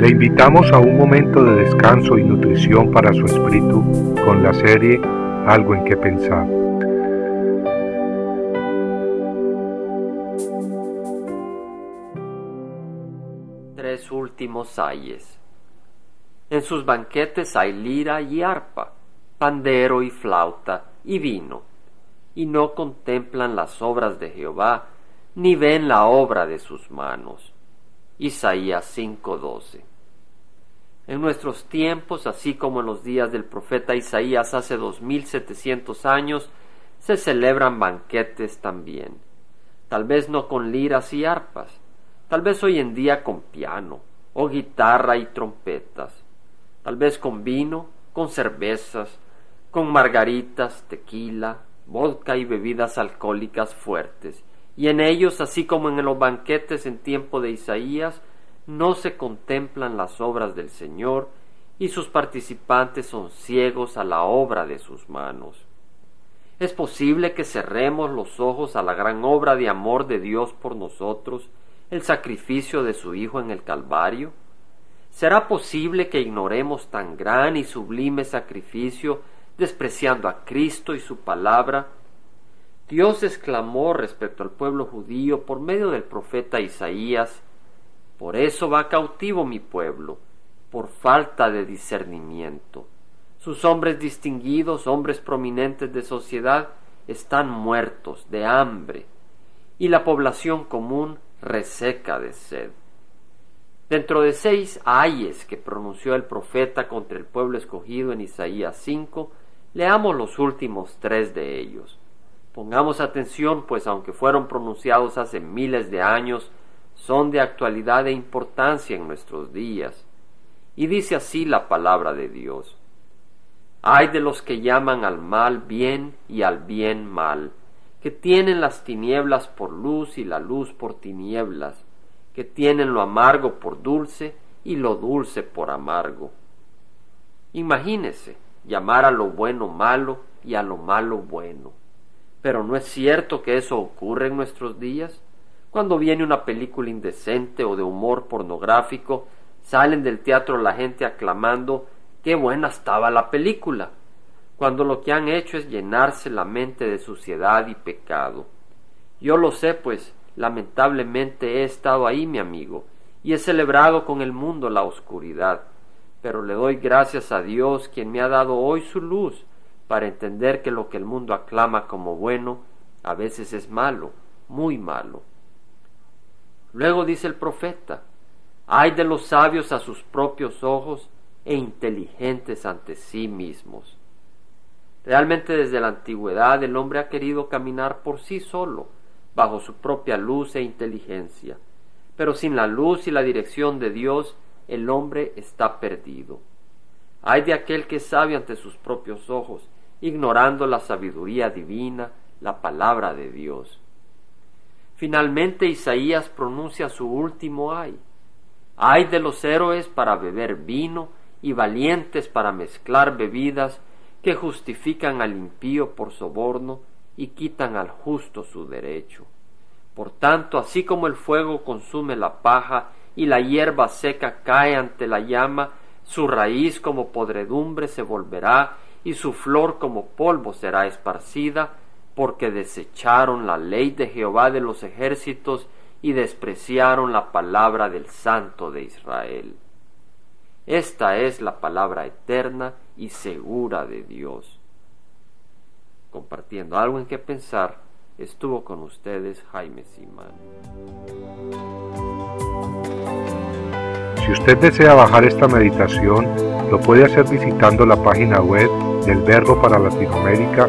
Le invitamos a un momento de descanso y nutrición para su espíritu con la serie Algo en que pensar. Tres últimos ayes. En sus banquetes hay lira y arpa, pandero y flauta y vino, y no contemplan las obras de Jehová, ni ven la obra de sus manos. Isaías 5:12. En nuestros tiempos, así como en los días del profeta Isaías hace dos mil setecientos años, se celebran banquetes también. Tal vez no con liras y arpas, tal vez hoy en día con piano, o guitarra y trompetas, tal vez con vino, con cervezas, con margaritas, tequila, vodka y bebidas alcohólicas fuertes, y en ellos, así como en los banquetes en tiempo de Isaías, no se contemplan las obras del Señor, y sus participantes son ciegos a la obra de sus manos. ¿Es posible que cerremos los ojos a la gran obra de amor de Dios por nosotros, el sacrificio de su Hijo en el Calvario? ¿Será posible que ignoremos tan gran y sublime sacrificio despreciando a Cristo y su palabra? Dios exclamó respecto al pueblo judío por medio del profeta Isaías, Por eso va cautivo mi pueblo, por falta de discernimiento. Sus hombres distinguidos, hombres prominentes de sociedad, están muertos de hambre, y la población común reseca de sed. Dentro de seis ayes que pronunció el profeta contra el pueblo escogido en Isaías 5, leamos los últimos tres de ellos. Pongamos atención, pues aunque fueron pronunciados hace miles de años, son de actualidad e importancia en nuestros días. Y dice así la palabra de Dios. Hay de los que llaman al mal bien y al bien mal, que tienen las tinieblas por luz y la luz por tinieblas, que tienen lo amargo por dulce y lo dulce por amargo. Imagínese llamar a lo bueno malo y a lo malo bueno. Pero no es cierto que eso ocurre en nuestros días. Cuando viene una película indecente o de humor pornográfico, salen del teatro la gente aclamando qué buena estaba la película, cuando lo que han hecho es llenarse la mente de suciedad y pecado. Yo lo sé, pues lamentablemente he estado ahí, mi amigo, y he celebrado con el mundo la oscuridad, pero le doy gracias a Dios quien me ha dado hoy su luz para entender que lo que el mundo aclama como bueno a veces es malo, muy malo. Luego dice el profeta, hay de los sabios a sus propios ojos e inteligentes ante sí mismos. Realmente desde la antigüedad el hombre ha querido caminar por sí solo, bajo su propia luz e inteligencia, pero sin la luz y la dirección de Dios el hombre está perdido. Hay de aquel que sabio ante sus propios ojos, ignorando la sabiduría divina, la palabra de Dios. Finalmente Isaías pronuncia su último ay. Ay de los héroes para beber vino y valientes para mezclar bebidas que justifican al impío por soborno y quitan al justo su derecho. Por tanto, así como el fuego consume la paja y la hierba seca cae ante la llama, su raíz como podredumbre se volverá y su flor como polvo será esparcida, porque desecharon la ley de Jehová de los ejércitos y despreciaron la palabra del Santo de Israel. Esta es la palabra eterna y segura de Dios. Compartiendo algo en que pensar, estuvo con ustedes Jaime Simán. Si usted desea bajar esta meditación, lo puede hacer visitando la página web del Verbo para Latinoamérica